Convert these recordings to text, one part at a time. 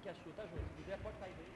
Aqui a sua, tá, João? Se quiser, pode cair daí.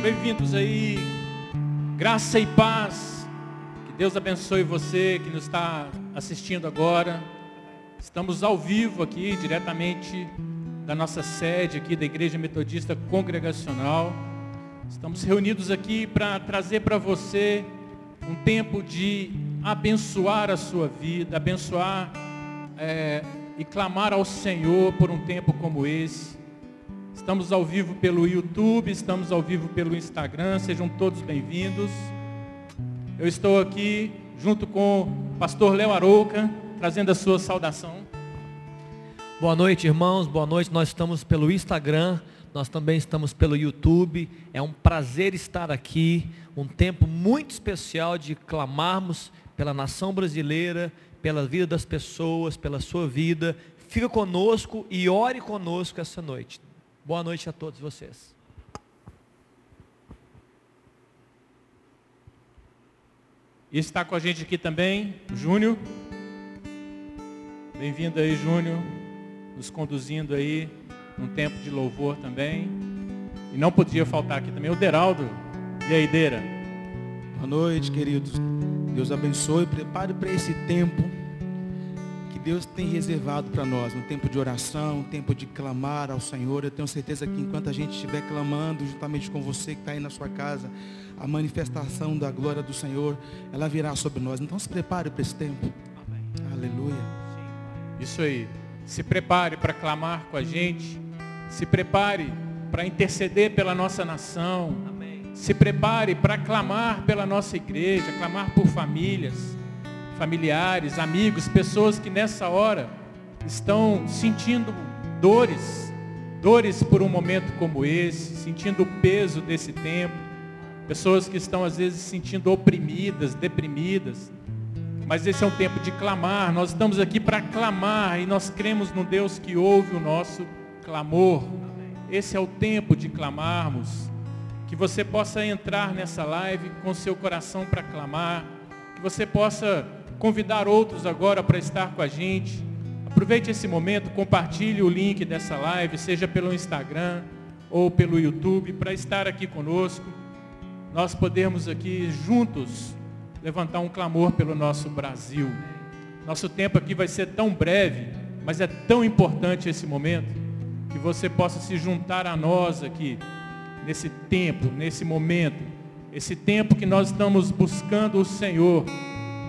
Sejam bem-vindos aí. Graça e paz. Que Deus abençoe você que nos está assistindo agora. Estamos ao vivo aqui, diretamente da nossa sede aqui da Igreja Metodista Congregacional. Estamos reunidos aqui para trazer para você um tempo de abençoar a sua vida, abençoar é, e clamar ao Senhor por um tempo como esse. Estamos ao vivo pelo YouTube, estamos ao vivo pelo Instagram, sejam todos bem-vindos. Eu estou aqui junto com o pastor Léo Arouca, trazendo a sua saudação. Boa noite, irmãos, boa noite. Nós estamos pelo Instagram, nós também estamos pelo YouTube. É um prazer estar aqui, um tempo muito especial de clamarmos pela nação brasileira, pela vida das pessoas, pela sua vida. Fica conosco e ore conosco essa noite. Boa noite a todos vocês. E está com a gente aqui também o Júnior. Bem-vindo aí, Júnior, nos conduzindo aí num tempo de louvor também. E não podia faltar aqui também o Deraldo. E aí, Deira? Boa noite, queridos. Deus abençoe. Prepare para esse tempo Deus tem reservado para nós. Um tempo de oração, um tempo de clamar ao Senhor. Eu tenho certeza que enquanto a gente estiver clamando, juntamente com você que está aí na sua casa, a manifestação da glória do Senhor, ela virá sobre nós. Então se prepare para esse tempo. Amém. Aleluia. Isso aí. Se prepare para clamar com a gente. Se prepare para interceder pela nossa nação. Amém. Se prepare para clamar pela nossa igreja, clamar por famílias, familiares, amigos, pessoas que nessa hora estão sentindo dores, dores por um momento como esse, sentindo o peso desse tempo, pessoas que estão às vezes se sentindo oprimidas, deprimidas. Mas esse é um tempo de clamar, nós estamos aqui para clamar e nós cremos no Deus que ouve o nosso clamor. Esse é o tempo de clamarmos. Que você possa entrar nessa live com seu coração para clamar. Que você possa convidar outros agora para estar com a gente. Aproveite esse momento, compartilhe o link dessa live, seja pelo Instagram ou pelo YouTube, para estar aqui conosco. Nós podemos aqui juntos levantar um clamor pelo nosso Brasil. Nosso tempo aqui vai ser tão breve, mas é tão importante esse momento que você possa se juntar a nós aqui nesse tempo, nesse momento, esse tempo que nós estamos buscando o Senhor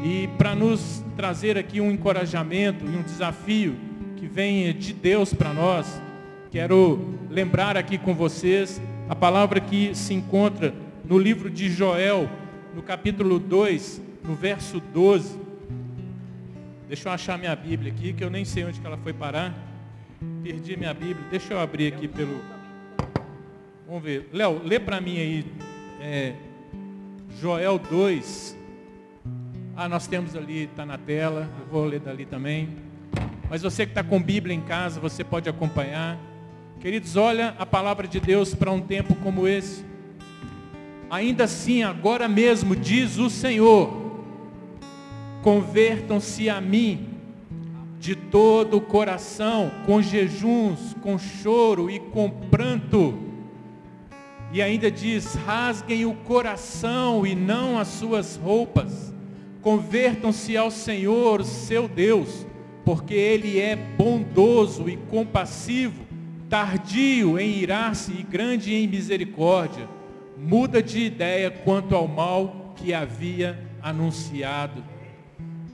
e para nos trazer aqui um encorajamento e um desafio que vem de Deus para nós, quero lembrar aqui com vocês a palavra que se encontra no livro de Joel, no capítulo 2, no verso 12. Deixa eu achar minha Bíblia aqui, que eu nem sei onde que ela foi parar. Perdi minha Bíblia. Deixa eu abrir aqui pelo. Vamos ver. Léo, lê para mim aí. É, Joel 2. Ah, nós temos ali, está na tela. Eu vou ler dali também. Mas você que está com Bíblia em casa, você pode acompanhar. Queridos, olha a palavra de Deus para um tempo como esse. Ainda assim, agora mesmo, diz o Senhor, convertam-se a mim de todo o coração, com jejuns, com choro e com pranto. E ainda diz: rasguem o coração e não as suas roupas. Convertam-se ao Senhor, seu Deus, porque Ele é bondoso e compassivo, tardio em irar-se e grande em misericórdia muda de ideia quanto ao mal que havia anunciado.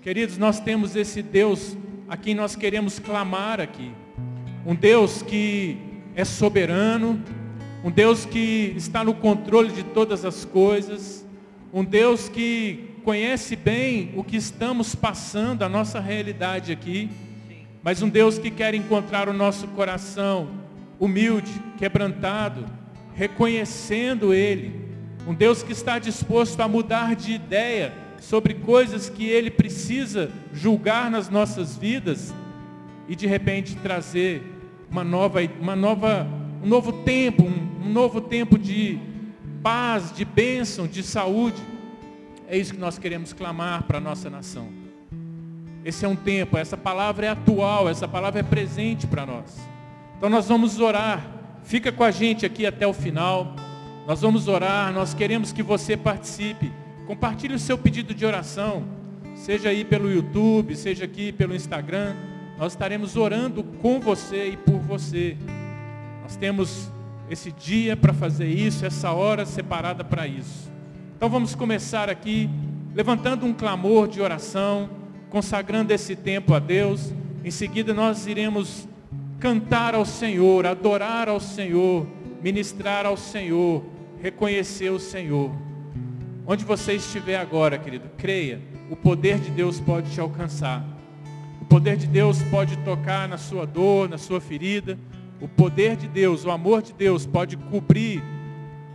Queridos, nós temos esse Deus a quem nós queremos clamar aqui. Um Deus que é soberano, um Deus que está no controle de todas as coisas, um Deus que conhece bem o que estamos passando, a nossa realidade aqui, mas um Deus que quer encontrar o nosso coração humilde, quebrantado, reconhecendo Ele. Um Deus que está disposto a mudar de ideia sobre coisas que Ele precisa julgar nas nossas vidas e de repente trazer uma nova, uma nova, um novo tempo, um, um novo tempo de paz, de bênção, de saúde. É isso que nós queremos clamar para a nossa nação. Esse é um tempo, essa palavra é atual, essa palavra é presente para nós. Então nós vamos orar Fica com a gente aqui até o final. Nós vamos orar, nós queremos que você participe. Compartilhe o seu pedido de oração, seja aí pelo YouTube, seja aqui pelo Instagram. Nós estaremos orando com você e por você. Nós temos esse dia para fazer isso, essa hora separada para isso. Então vamos começar aqui levantando um clamor de oração, consagrando esse tempo a Deus. Em seguida nós iremos cantar ao Senhor, adorar ao Senhor, ministrar ao Senhor, reconhecer o Senhor. Onde você estiver agora, querido, creia, o poder de Deus pode te alcançar. O poder de Deus pode tocar na sua dor, na sua ferida. O poder de Deus, o amor de Deus pode cobrir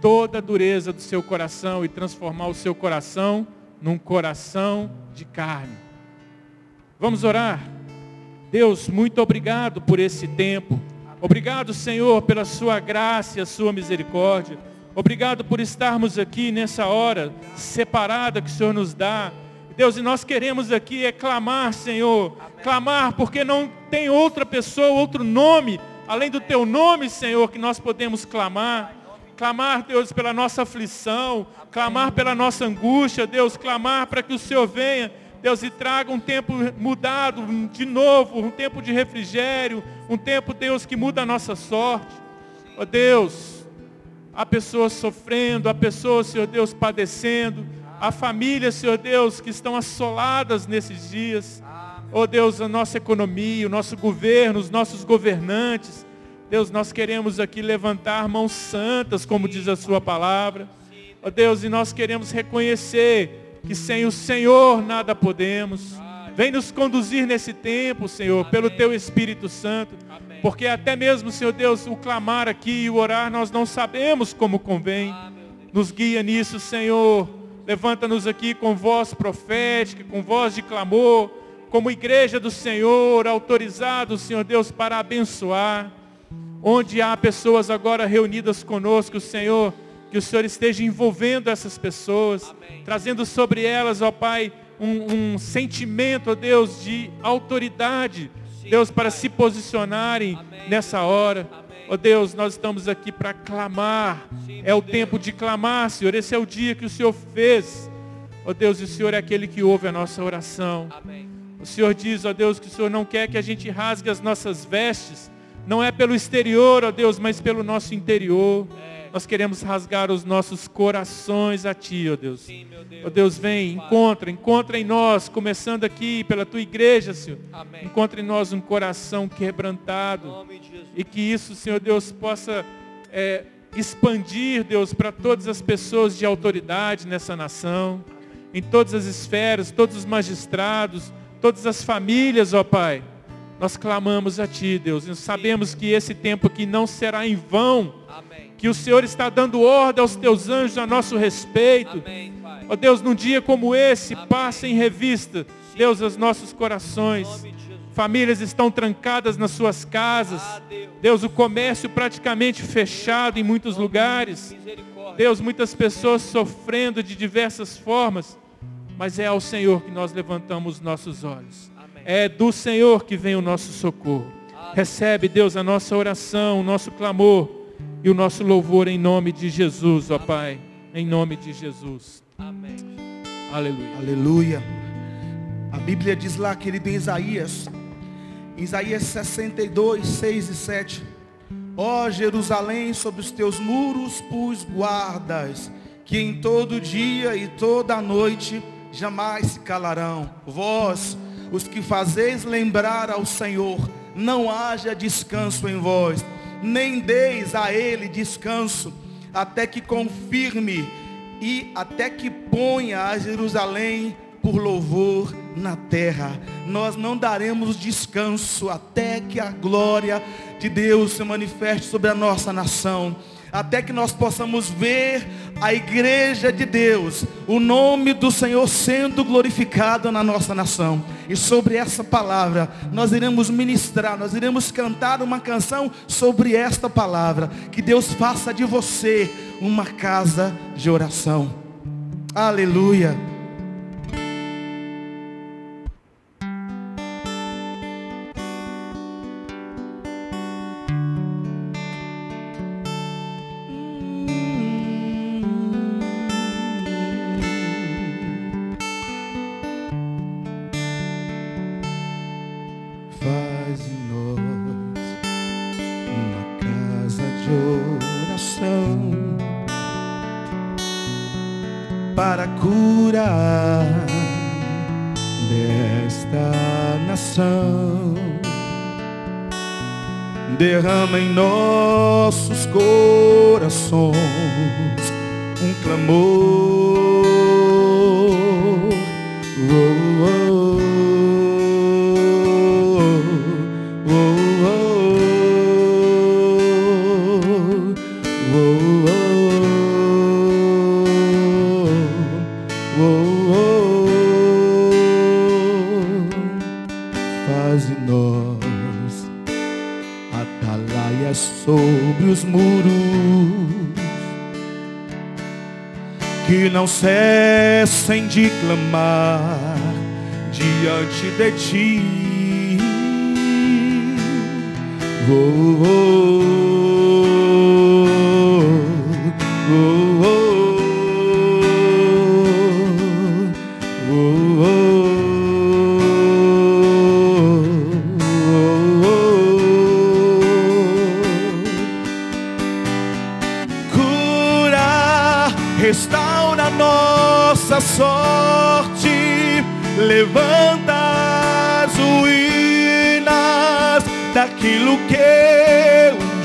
toda a dureza do seu coração e transformar o seu coração num coração de carne. Vamos orar? Deus, muito obrigado por esse tempo. Obrigado, Senhor, pela sua graça e a sua misericórdia. Obrigado por estarmos aqui nessa hora separada que o Senhor nos dá. Deus, e nós queremos aqui é clamar, Senhor. Clamar porque não tem outra pessoa, outro nome, além do teu nome, Senhor, que nós podemos clamar. Clamar, Deus, pela nossa aflição, clamar pela nossa angústia, Deus, clamar para que o Senhor venha Deus, e traga um tempo mudado de novo, um tempo de refrigério, um tempo, Deus, que muda a nossa sorte. Ó oh, Deus, há pessoas sofrendo, há pessoas, Senhor Deus, padecendo, há famílias, Senhor Deus, que estão assoladas nesses dias. Ó oh, Deus, a nossa economia, o nosso governo, os nossos governantes. Deus, nós queremos aqui levantar mãos santas, como diz a sua palavra. Ó oh, Deus, e nós queremos reconhecer que sem o Senhor nada podemos. Vem nos conduzir nesse tempo, Senhor, pelo Teu Espírito Santo. Porque até mesmo, Senhor Deus, o clamar aqui e o orar, nós não sabemos como convém. Nos guia nisso, Senhor. Levanta-nos aqui com voz profética, com voz de clamor, como igreja do Senhor, autorizado, Senhor Deus, para abençoar. Onde há pessoas agora reunidas conosco, Senhor, que o Senhor esteja envolvendo essas pessoas, Amém. trazendo sobre elas, ó Pai, um, um sentimento, ó Deus, de autoridade Deus, para se posicionarem nessa hora. Ó Deus, nós estamos aqui para clamar. É o tempo de clamar, Senhor. Esse é o dia que o Senhor fez. Ó Deus, o Senhor é aquele que ouve a nossa oração. O Senhor diz, ó Deus, que o Senhor não quer que a gente rasgue as nossas vestes. Não é pelo exterior, ó Deus, mas pelo nosso interior. É. Nós queremos rasgar os nossos corações a Ti, ó Deus. Sim, Deus. Ó Deus, vem, encontra, encontra em nós, começando aqui pela Tua igreja, Senhor. Amém. Encontra em nós um coração quebrantado. E que isso, Senhor Deus, possa é, expandir, Deus, para todas as pessoas de autoridade nessa nação. Em todas as esferas, todos os magistrados, todas as famílias, ó Pai. Nós clamamos a Ti, Deus. E sabemos que esse tempo aqui não será em vão. Amém que o Senhor está dando ordem aos teus anjos a nosso respeito. Ó oh, Deus, num dia como esse, Amém. passa em revista. Deus, os nossos corações. Famílias estão trancadas nas suas casas. Ah, Deus. Deus, o comércio praticamente fechado em muitos lugares. Deus, muitas pessoas sofrendo de diversas formas. Mas é ao Senhor que nós levantamos os nossos olhos. É do Senhor que vem o nosso socorro. Recebe, Deus, a nossa oração, o nosso clamor e o nosso louvor em nome de Jesus, ó Pai. Em nome de Jesus. Amém. Aleluia. Aleluia. A Bíblia diz lá, querido, em Isaías, em Isaías 62, 6 e 7. Ó Jerusalém, sobre os teus muros pus guardas, que em todo dia e toda noite jamais se calarão. Vós, os que fazeis lembrar ao Senhor, não haja descanso em vós nem deis a ele descanso, até que confirme e até que ponha a Jerusalém por louvor na terra. Nós não daremos descanso até que a glória de Deus se manifeste sobre a nossa nação até que nós possamos ver a igreja de Deus, o nome do Senhor sendo glorificado na nossa nação. E sobre essa palavra, nós iremos ministrar, nós iremos cantar uma canção sobre esta palavra. Que Deus faça de você uma casa de oração. Aleluia. Que não cessem de clamar diante de ti. Oh, oh, oh, oh.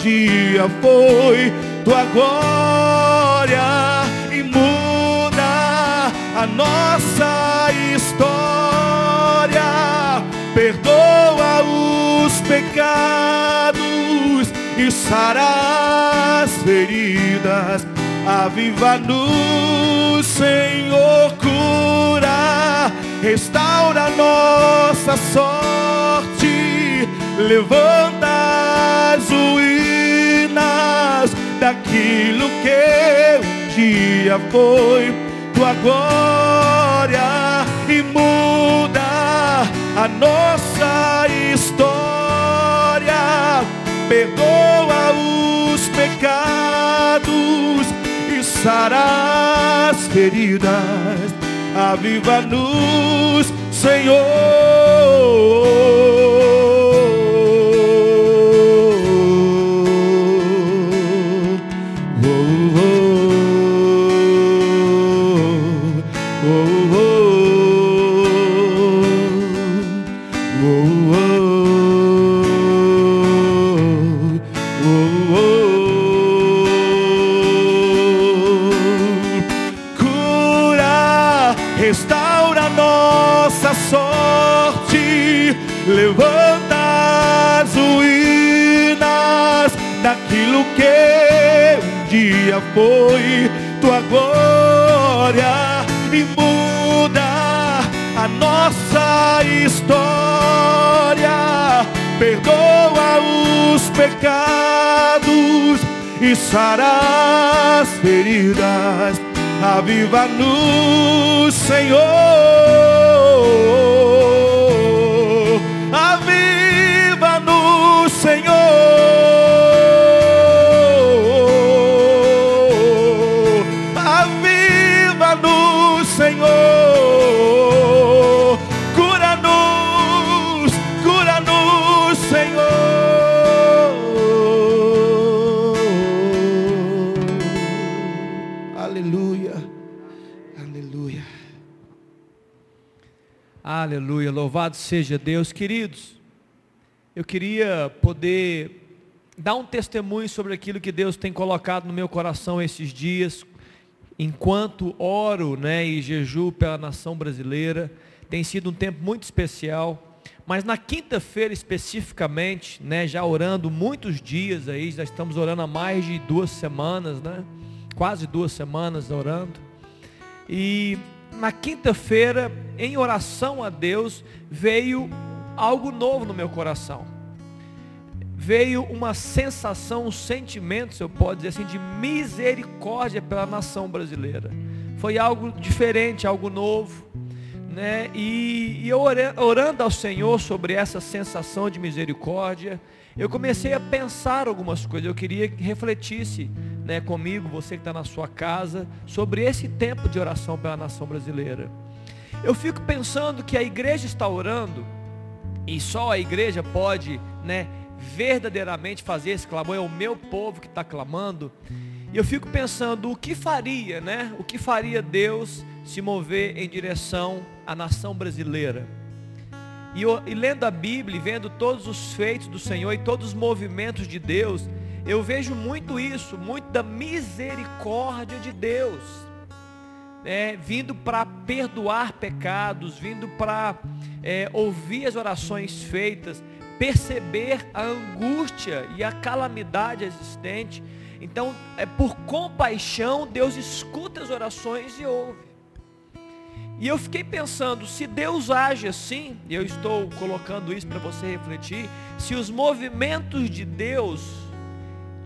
Dia foi tua glória e muda a nossa história. Perdoa os pecados e sara as feridas Aviva-nos, Senhor, cura, restaura nossa sorte, levanta as daquilo que um dia foi. Tua glória e muda a nossa história, perdoa os pecados e sara as feridas, aviva-nos, Senhor. Foi tua glória e muda a nossa história. Perdoa os pecados e sara as feridas. Aviva-nos. Senhor. Aleluia, louvado seja Deus, queridos eu queria poder dar um testemunho sobre aquilo que Deus tem colocado no meu coração esses dias, enquanto oro né, e jejuo pela nação brasileira. Tem sido um tempo muito especial. Mas na quinta-feira especificamente, né, já orando muitos dias aí, já estamos orando há mais de duas semanas, né? Quase duas semanas orando. E na quinta-feira, em oração a Deus, veio algo novo no meu coração. Veio uma sensação, um sentimento, se eu posso dizer assim, de misericórdia pela nação brasileira. Foi algo diferente, algo novo. Né? E, e eu orando ao Senhor sobre essa sensação de misericórdia, eu comecei a pensar algumas coisas. Eu queria que refletisse né, comigo, você que está na sua casa, sobre esse tempo de oração pela nação brasileira. Eu fico pensando que a igreja está orando e só a igreja pode, né, verdadeiramente fazer esse clamor, é o meu povo que está clamando. E eu fico pensando, o que faria, né? O que faria Deus se mover em direção à nação brasileira? E, eu, e lendo a Bíblia, vendo todos os feitos do Senhor e todos os movimentos de Deus, eu vejo muito isso, muito da misericórdia de Deus é, vindo para perdoar pecados, vindo para é, ouvir as orações feitas, perceber a angústia e a calamidade existente. Então, é por compaixão, Deus escuta as orações e ouve. E eu fiquei pensando, se Deus age assim, e eu estou colocando isso para você refletir, se os movimentos de Deus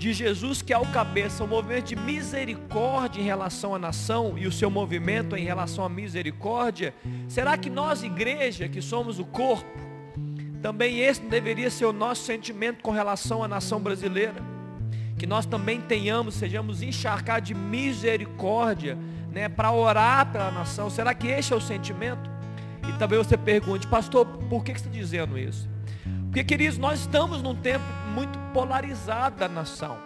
de Jesus, que é o cabeça, o movimento de misericórdia em relação à nação e o seu movimento em relação à misericórdia, será que nós, igreja, que somos o corpo, também esse deveria ser o nosso sentimento com relação à nação brasileira? Que nós também tenhamos, sejamos encharcados de misericórdia, né, para orar pela nação. Será que esse é o sentimento? E também você pergunte, pastor, por que você está dizendo isso? Porque, queridos, nós estamos num tempo muito polarizado da nação.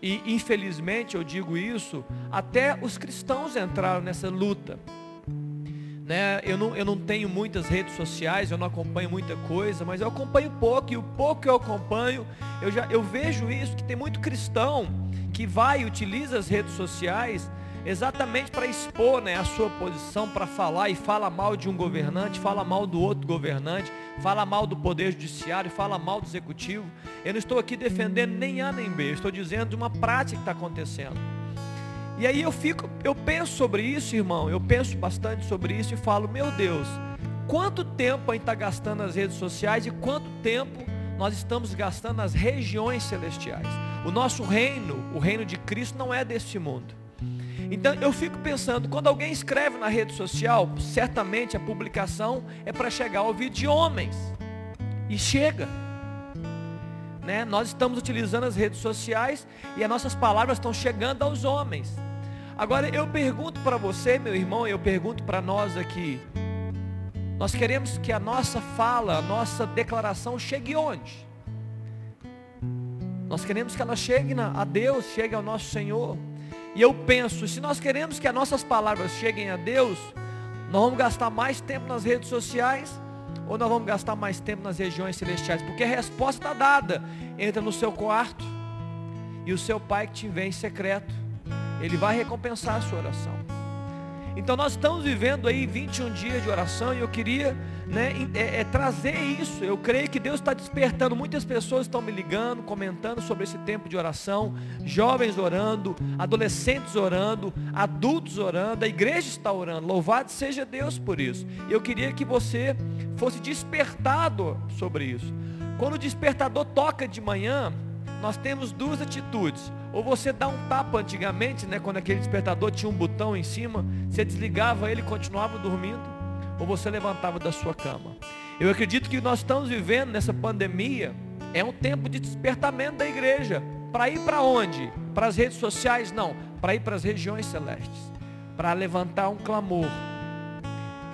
E, infelizmente, eu digo isso, até os cristãos entraram nessa luta. Né? Eu, não, eu não tenho muitas redes sociais, eu não acompanho muita coisa, mas eu acompanho pouco, e o pouco que eu acompanho, eu, já, eu vejo isso, que tem muito cristão que vai e utiliza as redes sociais exatamente para expor né, a sua posição, para falar e fala mal de um governante, fala mal do outro governante, fala mal do poder judiciário, fala mal do executivo. Eu não estou aqui defendendo nem A nem B, eu estou dizendo de uma prática que está acontecendo. E aí eu fico, eu penso sobre isso, irmão, eu penso bastante sobre isso e falo, meu Deus, quanto tempo a gente está gastando nas redes sociais e quanto tempo nós estamos gastando nas regiões celestiais. O nosso reino, o reino de Cristo, não é deste mundo. Então eu fico pensando, quando alguém escreve na rede social, certamente a publicação é para chegar ao ouvido de homens. E chega. Né? Nós estamos utilizando as redes sociais e as nossas palavras estão chegando aos homens. Agora eu pergunto para você, meu irmão, eu pergunto para nós aqui. Nós queremos que a nossa fala, a nossa declaração chegue onde? Nós queremos que ela chegue a Deus, chegue ao nosso Senhor. E eu penso, se nós queremos que as nossas palavras cheguem a Deus, nós vamos gastar mais tempo nas redes sociais ou nós vamos gastar mais tempo nas regiões celestiais? Porque a resposta está dada. Entra no seu quarto e o seu pai que te vê em secreto, ele vai recompensar a sua oração. Então nós estamos vivendo aí 21 dias de oração e eu queria né, é, é trazer isso. Eu creio que Deus está despertando. Muitas pessoas estão me ligando, comentando sobre esse tempo de oração. Jovens orando, adolescentes orando, adultos orando, a igreja está orando. Louvado seja Deus por isso. Eu queria que você fosse despertado sobre isso. Quando o despertador toca de manhã, nós temos duas atitudes. Ou você dá um tapa antigamente, né, quando aquele despertador tinha um botão em cima, você desligava ele e continuava dormindo ou você levantava da sua cama. Eu acredito que nós estamos vivendo nessa pandemia é um tempo de despertamento da igreja. Para ir para onde? Para as redes sociais? Não. Para ir para as regiões celestes. Para levantar um clamor.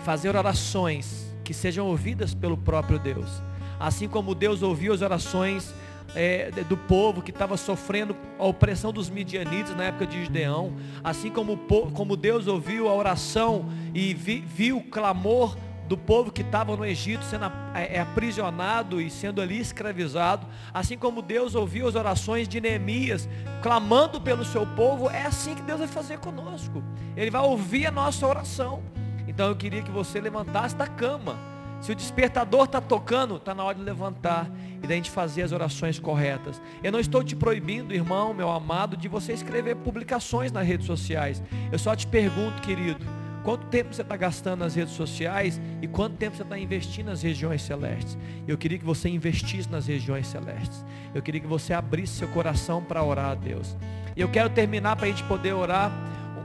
Fazer orações que sejam ouvidas pelo próprio Deus. Assim como Deus ouviu as orações é, do povo que estava sofrendo a opressão dos midianitas na época de Gideão, assim como, como Deus ouviu a oração e vi, viu o clamor do povo que estava no Egito sendo é, é, aprisionado e sendo ali escravizado, assim como Deus ouviu as orações de Neemias, clamando pelo seu povo, é assim que Deus vai fazer conosco. Ele vai ouvir a nossa oração. Então eu queria que você levantasse da cama se o despertador está tocando, está na hora de levantar e da gente fazer as orações corretas. Eu não estou te proibindo, irmão, meu amado, de você escrever publicações nas redes sociais. Eu só te pergunto, querido, quanto tempo você está gastando nas redes sociais e quanto tempo você está investindo nas regiões celestes. Eu queria que você investisse nas regiões celestes. Eu queria que você abrisse seu coração para orar a Deus. E eu quero terminar para a gente poder orar.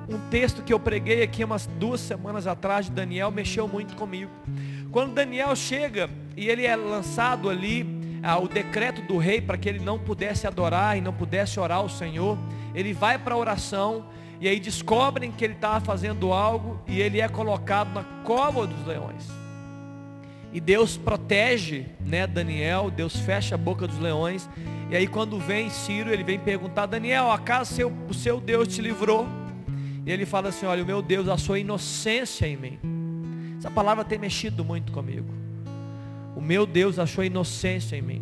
Um texto que eu preguei aqui umas duas semanas atrás de Daniel mexeu muito comigo. Quando Daniel chega e ele é lançado ali, ah, o decreto do rei para que ele não pudesse adorar e não pudesse orar ao Senhor, ele vai para a oração e aí descobrem que ele estava fazendo algo e ele é colocado na cova dos leões. E Deus protege, né, Daniel, Deus fecha a boca dos leões. E aí quando vem Ciro, ele vem perguntar, Daniel, acaso seu, o seu Deus te livrou? E ele fala assim, olha, o meu Deus achou inocência em mim. Essa palavra tem mexido muito comigo. Meu Deus achou inocência em mim.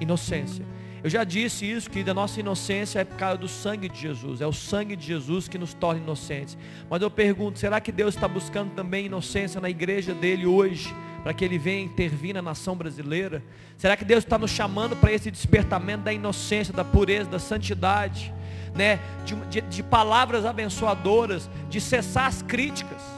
Inocência. Eu já disse isso, que a nossa inocência é por causa do sangue de Jesus. É o sangue de Jesus que nos torna inocentes. Mas eu pergunto, será que Deus está buscando também inocência na igreja dele hoje? Para que ele venha intervir na nação brasileira? Será que Deus está nos chamando para esse despertamento da inocência, da pureza, da santidade? Né? De, de, de palavras abençoadoras, de cessar as críticas.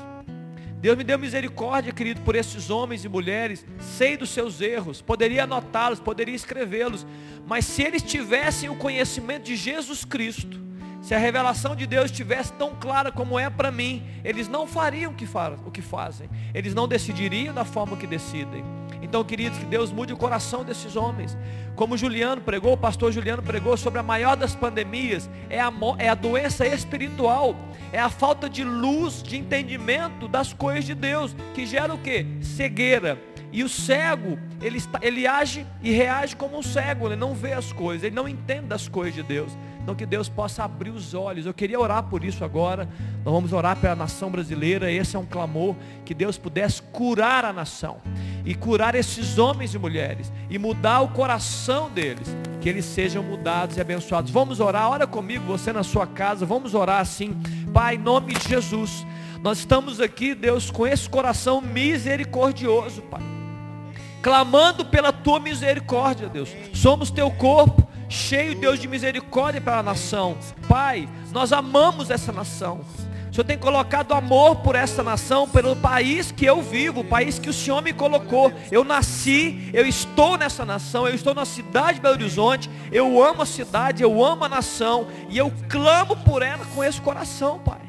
Deus me deu misericórdia, querido, por esses homens e mulheres. Sei dos seus erros, poderia anotá-los, poderia escrevê-los, mas se eles tivessem o conhecimento de Jesus Cristo, se a revelação de Deus estivesse tão clara como é para mim, eles não fariam o que fazem, eles não decidiriam da forma que decidem. Então, queridos, que Deus mude o coração desses homens. Como Juliano pregou, o pastor Juliano pregou sobre a maior das pandemias, é a, é a doença espiritual, é a falta de luz, de entendimento das coisas de Deus, que gera o que? Cegueira. E o cego, ele, ele age e reage como um cego, ele não vê as coisas, ele não entende das coisas de Deus. Então que Deus possa abrir os olhos. Eu queria orar por isso agora. Nós vamos orar pela nação brasileira. Esse é um clamor que Deus pudesse curar a nação e curar esses homens e mulheres e mudar o coração deles, que eles sejam mudados e abençoados. Vamos orar. Ora comigo, você na sua casa. Vamos orar assim. Pai, em nome de Jesus. Nós estamos aqui, Deus, com esse coração misericordioso, Pai. Clamando pela tua misericórdia, Deus. Somos teu corpo cheio, Deus, de misericórdia para a nação. Pai, nós amamos essa nação. O Senhor tem colocado amor por essa nação, pelo país que eu vivo, o país que o Senhor me colocou. Eu nasci, eu estou nessa nação, eu estou na cidade de Belo Horizonte, eu amo a cidade, eu amo a nação, e eu clamo por ela com esse coração, Pai.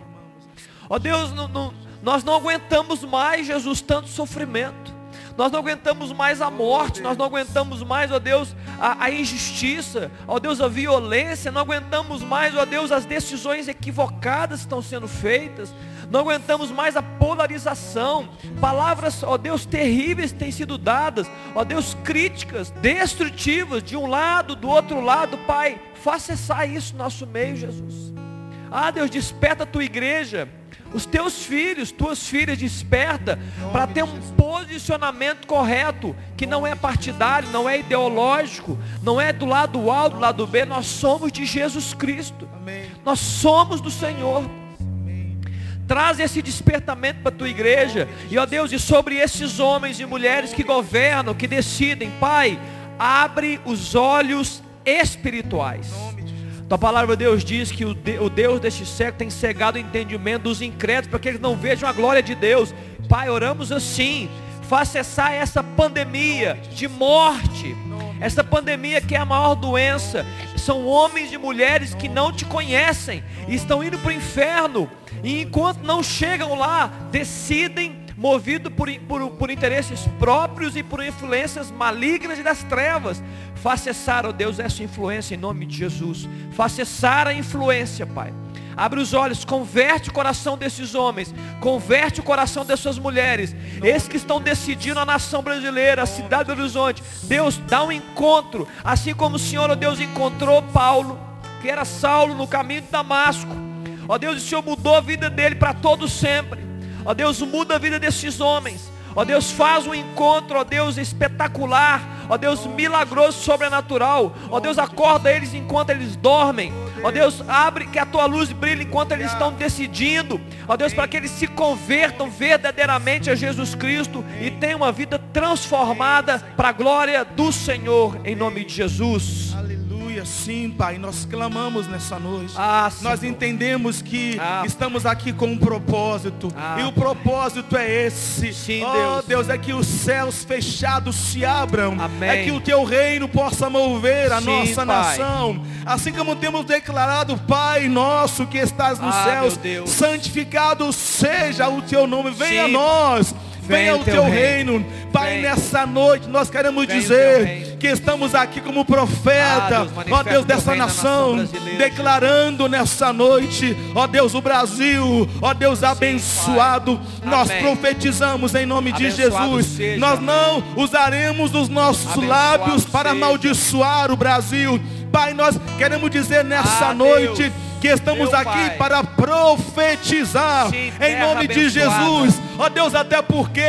Ó Deus, não, não, nós não aguentamos mais, Jesus, tanto sofrimento. Nós não aguentamos mais a morte, nós não aguentamos mais, ó Deus, a, a, injustiça, ó Deus, a violência, não aguentamos mais, ó Deus, as decisões equivocadas que estão sendo feitas, não aguentamos mais a polarização, palavras, ó Deus, terríveis têm sido dadas, ó Deus, críticas, destrutivas, de um lado, do outro lado, Pai, faça cessar isso no nosso meio, Jesus. Ah, Deus, desperta a tua igreja, os teus filhos, tuas filhas, desperta para ter um posicionamento correto, que não é partidário, não é ideológico, não é do lado A, do lado B, nós somos de Jesus Cristo. Amém. Nós somos do Senhor. Traz esse despertamento para a tua igreja. E ó Deus, e sobre esses homens e mulheres que governam, que decidem, Pai, abre os olhos espirituais. Tua palavra, Deus, diz que o Deus deste século tem cegado o entendimento dos incrédulos para que eles não vejam a glória de Deus. Pai, oramos assim. Faz cessar essa pandemia de morte. Essa pandemia que é a maior doença. São homens e mulheres que não te conhecem. E estão indo para o inferno. E enquanto não chegam lá, decidem movido por, por, por interesses próprios e por influências malignas e das trevas. Faz cessar, ó Deus, essa influência em nome de Jesus. Faz cessar a influência, Pai. Abre os olhos, converte o coração desses homens, converte o coração dessas mulheres, esses que estão decidindo a nação brasileira, a cidade do horizonte. Deus, dá um encontro, assim como o Senhor, ó Deus, encontrou Paulo, que era Saulo no caminho de Damasco. Ó Deus, o Senhor mudou a vida dele para todo sempre. Ó Deus, muda a vida desses homens. Ó Deus, faz um encontro, ó Deus, espetacular. Ó Deus, milagroso, sobrenatural. Ó Deus, acorda eles enquanto eles dormem. Ó Deus, abre que a tua luz brilhe enquanto eles estão decidindo. Ó Deus, para que eles se convertam verdadeiramente a Jesus Cristo e tenham uma vida transformada para a glória do Senhor, em nome de Jesus. Aleluia, sim, Pai. Nós clamamos nessa noite. Ah, Nós entendemos que ah. estamos aqui com um propósito. Ah, e o propósito é esse. Sim, oh, Deus. Deus, é que os céus fechados se abram. Amém. É que o teu reino possa mover a sim, nossa pai. nação. Assim como temos declarado, Pai nosso que estás nos ah, céus, santificado seja o teu nome. Venha a nós venha o teu reino. reino. Pai, Vem. nessa noite nós queremos Vem dizer que estamos aqui como profeta, ah, Deus, ó Deus dessa nação, nação declarando nessa noite, ó Deus, o Brasil, ó Deus abençoado. Sim, nós Amém. profetizamos em nome abençoado de Jesus. Seja, nós não usaremos os nossos abençoado lábios para seja. amaldiçoar o Brasil. Pai, nós queremos dizer nessa ah, noite. Deus que estamos Meu aqui Pai. para profetizar Sim, em nome de Jesus. Ó oh, Deus, até porque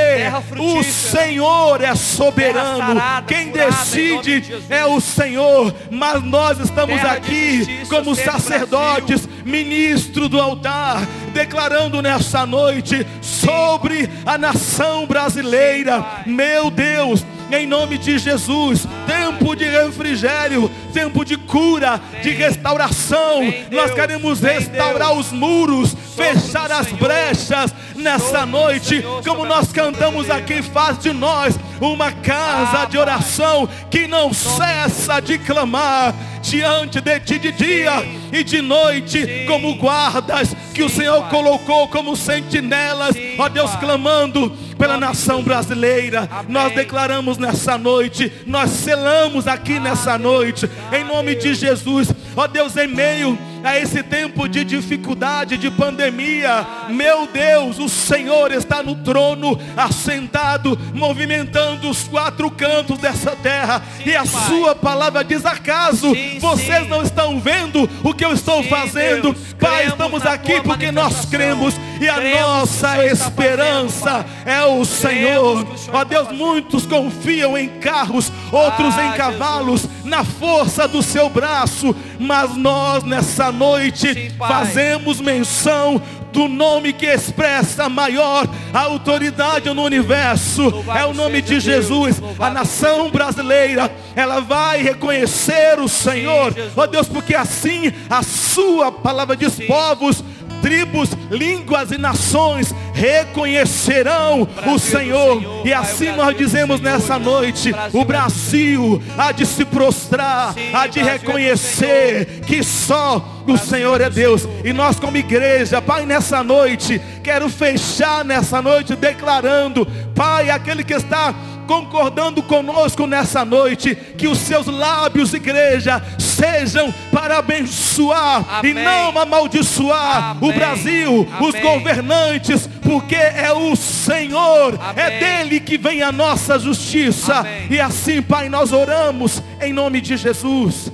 o Senhor é soberano. Sarada, Quem decide de é o Senhor. Mas nós estamos terra aqui como sacerdotes, ministro do altar, declarando nessa noite sobre a nação brasileira. Sim, Meu Deus, em nome de Jesus. Tempo de refrigério, tempo de cura, de restauração. Nós queremos restaurar os muros, fechar as brechas nessa noite, como nós cantamos aqui, faz de nós uma casa de oração que não cessa de clamar diante de ti de dia e de noite, como guardas que o Senhor colocou como sentinelas, ó Deus, clamando pela nação brasileira. Nós declaramos nessa noite, nós selamos aqui nessa noite, em nome de Jesus, ó Deus, em meio a esse tempo de dificuldade, de pandemia. Meu Deus, o Senhor está no trono, assentado, movimentando os quatro cantos dessa terra. Sim, e a pai. sua palavra diz: acaso sim, vocês sim. não estão vendo o que eu estou fazendo? Deus, pai, estamos aqui porque nós cremos e a nossa esperança é o Senhor. Ó Deus, muitos confiam em carros, outros ah, em cavalos, Jesus. Na força do seu braço, mas nós nessa noite Sim, fazemos menção do nome que expressa maior autoridade no universo. Louvado é o nome de Jesus. Deus, a nação brasileira, ela vai reconhecer o Senhor. Ó oh Deus, porque assim a sua palavra diz: Sim. povos tribos, línguas e nações reconhecerão o Senhor. E assim nós dizemos nessa noite: o Brasil há de se prostrar, há de reconhecer que só o Senhor é Deus. E nós, como igreja, Pai, nessa noite, quero fechar nessa noite declarando: Pai, aquele que está concordando conosco nessa noite, que os seus lábios, igreja, sejam para abençoar Amém. e não amaldiçoar Amém. o Brasil, Amém. os governantes, porque é o Senhor, é dele que vem a nossa justiça. E assim, Pai, nós oramos em nome de Jesus.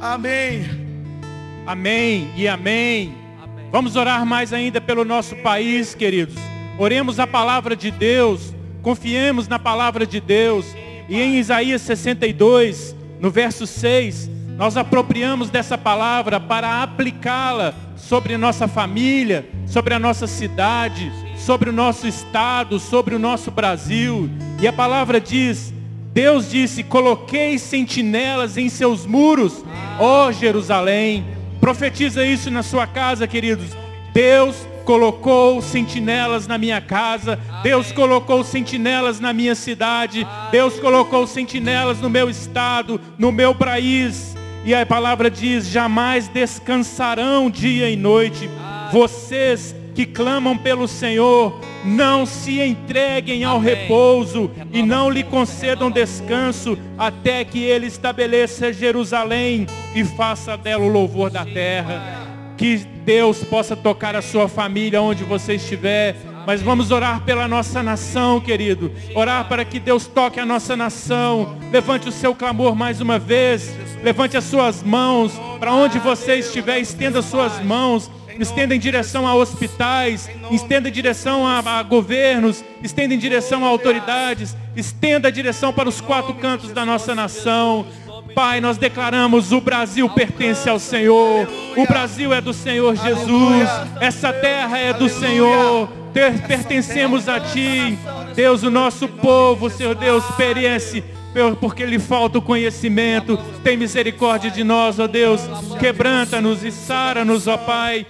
Amém. Amém e amém. Vamos orar mais ainda pelo nosso país, queridos. Oremos a palavra de Deus Confiemos na palavra de Deus. E em Isaías 62, no verso 6, nós apropriamos dessa palavra para aplicá-la sobre a nossa família, sobre a nossa cidade, sobre o nosso estado, sobre o nosso Brasil. E a palavra diz: Deus disse: Coloquei sentinelas em seus muros, ó Jerusalém. Profetiza isso na sua casa, queridos. Deus colocou sentinelas na minha casa, Deus colocou sentinelas na minha cidade, Deus colocou sentinelas no meu estado, no meu país. E a palavra diz: jamais descansarão dia e noite. Vocês que clamam pelo Senhor, não se entreguem ao repouso e não lhe concedam descanso até que ele estabeleça Jerusalém e faça dela o louvor da terra. Que Deus possa tocar a sua família onde você estiver. Mas vamos orar pela nossa nação, querido. Orar para que Deus toque a nossa nação. Levante o seu clamor mais uma vez. Levante as suas mãos. Para onde você estiver, estenda as suas mãos. Estenda em direção a hospitais. Estenda em direção a, a governos. Estenda em direção a autoridades. Estenda a direção para os quatro cantos da nossa nação. Pai, nós declaramos: o Brasil pertence ao Senhor, o Brasil é do Senhor Jesus, essa terra é do Senhor, pertencemos a Ti. Deus, o nosso povo, Senhor Deus, perece porque lhe falta o conhecimento. Tem misericórdia de nós, ó Deus. Quebranta-nos e sara-nos, ó Pai.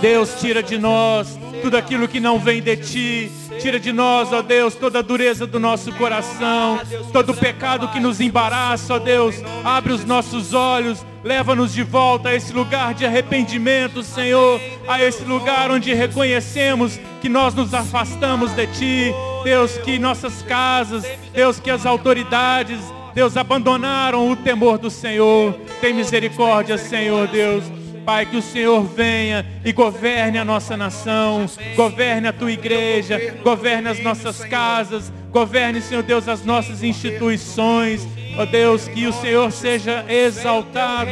Deus, tira de nós tudo aquilo que não vem de ti. Tira de nós, ó Deus, toda a dureza do nosso coração, todo o pecado que nos embaraça, ó Deus. Abre os nossos olhos, leva-nos de volta a esse lugar de arrependimento, Senhor, a esse lugar onde reconhecemos que nós nos afastamos de ti. Deus, que nossas casas, Deus, que as autoridades, Deus, abandonaram o temor do Senhor. Tem misericórdia, Senhor, Deus. Pai, que o Senhor venha e governe a nossa nação, governe a tua igreja, governe as nossas casas, governe, Senhor Deus, as nossas instituições. Ó Deus, que o Senhor seja exaltado.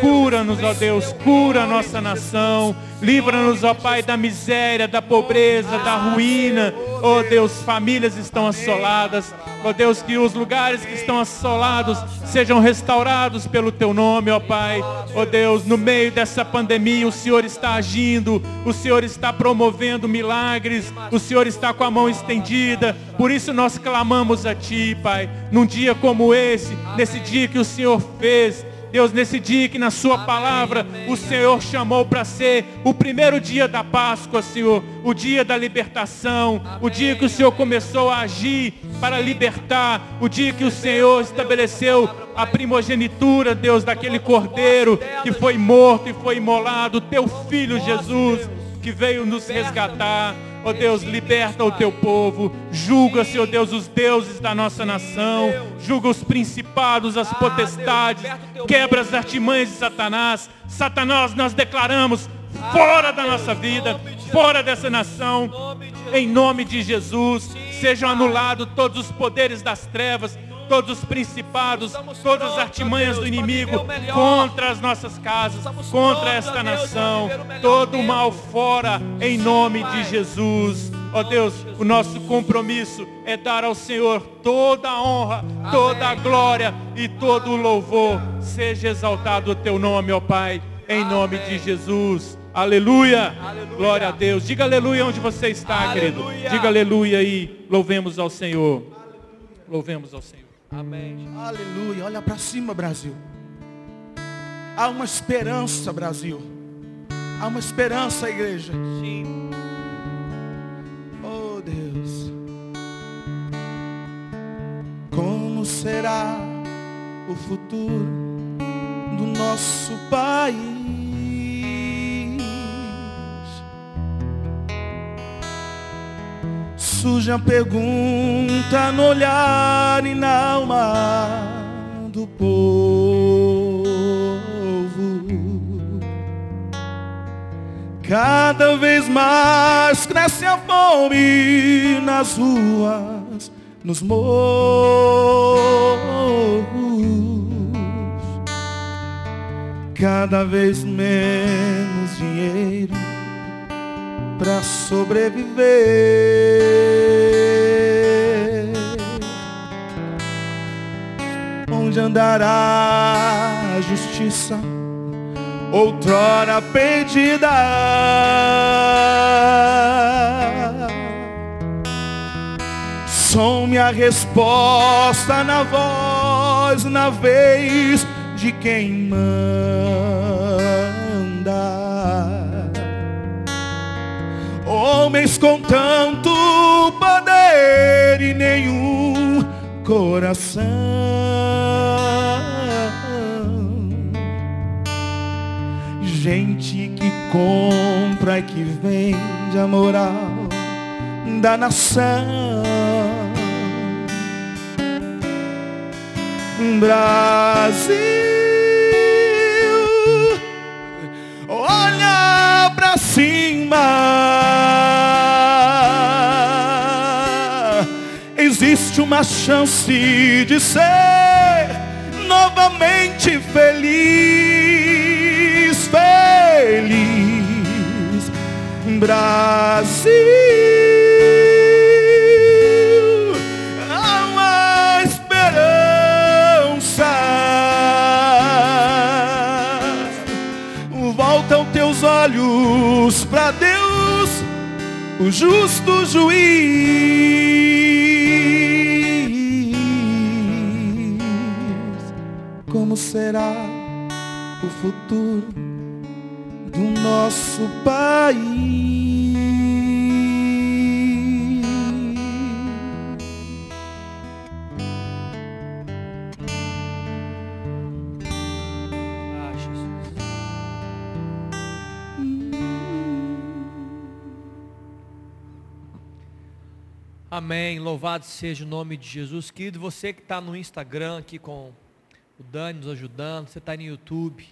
Cura-nos, ó Deus, cura a nossa nação. Livra-nos, ó Pai, da miséria, da pobreza, da ruína. Ó Deus, famílias estão assoladas. Ó Deus, que os lugares que estão assolados sejam restaurados pelo Teu nome, ó Pai. Ó Deus, no meio dessa pandemia, o Senhor está agindo, o Senhor está promovendo milagres, o Senhor está com a mão estendida. Por isso nós clamamos a Ti, Pai, num dia como esse, nesse dia que o Senhor fez Deus, nesse dia que na sua palavra o Senhor chamou para ser o primeiro dia da Páscoa, Senhor, o dia da libertação, o dia que o Senhor começou a agir para libertar, o dia que o Senhor estabeleceu a primogenitura, Deus, daquele cordeiro que foi morto e foi imolado, teu filho Jesus, que veio nos resgatar. Ó oh Deus, liberta o teu povo. Julga, Senhor Deus, os deuses da nossa nação. Julga os principados, as potestades. Quebra as artimanhas de Satanás. Satanás, nós declaramos fora da nossa vida, fora dessa nação. Em nome de Jesus, sejam anulados todos os poderes das trevas todos os principados, todas as artimanhas do inimigo contra as nossas casas, contra esta nação, todo o mal fora, em nome de Jesus. Ó oh Deus, o nosso compromisso é dar ao Senhor toda a honra, toda a glória e todo o louvor. Seja exaltado o teu nome, ó Pai, em nome de Jesus. Aleluia. aleluia. Glória a Deus. Diga aleluia onde você está, aleluia. querido. Diga aleluia e louvemos ao Senhor. Louvemos ao Senhor. Amém. Aleluia. Olha para cima, Brasil. Há uma esperança, Brasil. Há uma esperança, igreja. Sim. Oh Deus. Como será o futuro do nosso país? Surge a pergunta no olhar e na alma do povo. Cada vez mais cresce a fome nas ruas, nos morros. Cada vez menos dinheiro para sobreviver. Onde andará a justiça, outrora perdida? Some a resposta na voz, na vez de quem manda homens com tanto poder e nenhum coração. Gente que compra e que vende a moral da nação. Brasil, olha pra cima. Existe uma chance de ser novamente feliz, feliz. Brasil, olhos para Deus, o justo juiz. Como será o futuro do nosso país? Amém. Louvado seja o nome de Jesus. Querido, você que está no Instagram aqui com o Dani nos ajudando, você está no YouTube,